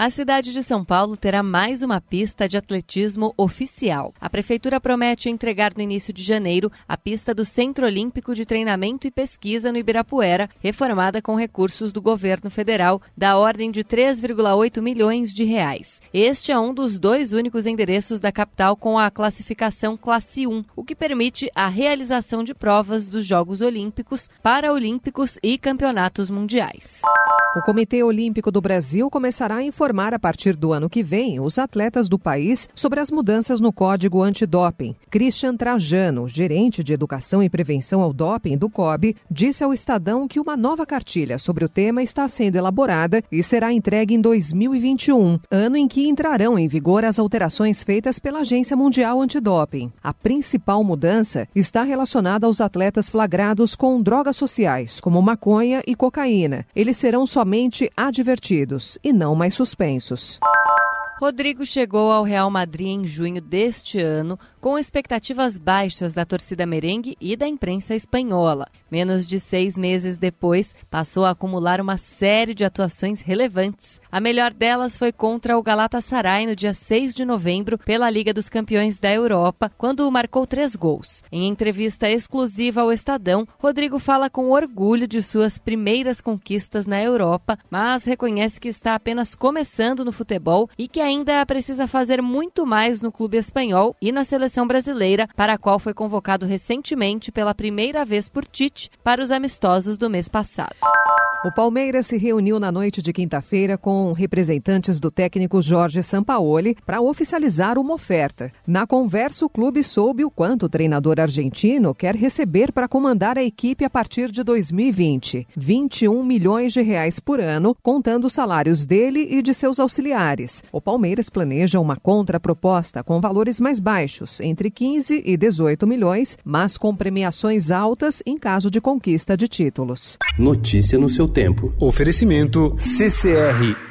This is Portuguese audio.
A cidade de São Paulo terá mais uma pista de atletismo oficial. A prefeitura promete entregar no início de janeiro a pista do Centro Olímpico de Treinamento e Pesquisa no Ibirapuera, reformada com recursos do governo federal da ordem de 3,8 milhões de reais. Este é um dos dois únicos endereços da capital com a classificação classe 1, o que permite a realização de provas dos Jogos Olímpicos, Paraolímpicos e Campeonatos Mundiais. O Comitê Olímpico do Brasil começará a informar a partir do ano que vem os atletas do país sobre as mudanças no Código Antidoping. Christian Trajano, gerente de Educação e Prevenção ao Doping do COB, disse ao Estadão que uma nova cartilha sobre o tema está sendo elaborada e será entregue em 2021, ano em que entrarão em vigor as alterações feitas pela Agência Mundial Antidoping. A principal mudança está relacionada aos atletas flagrados com drogas sociais, como maconha e cocaína. Eles serão só somente advertidos e não mais suspensos. Rodrigo chegou ao Real Madrid em junho deste ano com expectativas baixas da torcida merengue e da imprensa espanhola. Menos de seis meses depois, passou a acumular uma série de atuações relevantes. A melhor delas foi contra o Galatasaray no dia 6 de novembro pela Liga dos Campeões da Europa, quando marcou três gols. Em entrevista exclusiva ao Estadão, Rodrigo fala com orgulho de suas primeiras conquistas na Europa, mas reconhece que está apenas começando no futebol e que ainda precisa fazer muito mais no clube espanhol e na seleção brasileira, para a qual foi convocado recentemente pela primeira vez por Tite para os amistosos do mês passado. O Palmeiras se reuniu na noite de quinta-feira com representantes do técnico Jorge Sampaoli para oficializar uma oferta. Na conversa, o clube soube o quanto o treinador argentino quer receber para comandar a equipe a partir de 2020: 21 milhões de reais por ano, contando os salários dele e de seus auxiliares. O Palmeiras planeja uma contraproposta com valores mais baixos, entre 15 e 18 milhões, mas com premiações altas em caso de conquista de títulos. Notícia no seu tempo. Oferecimento CCR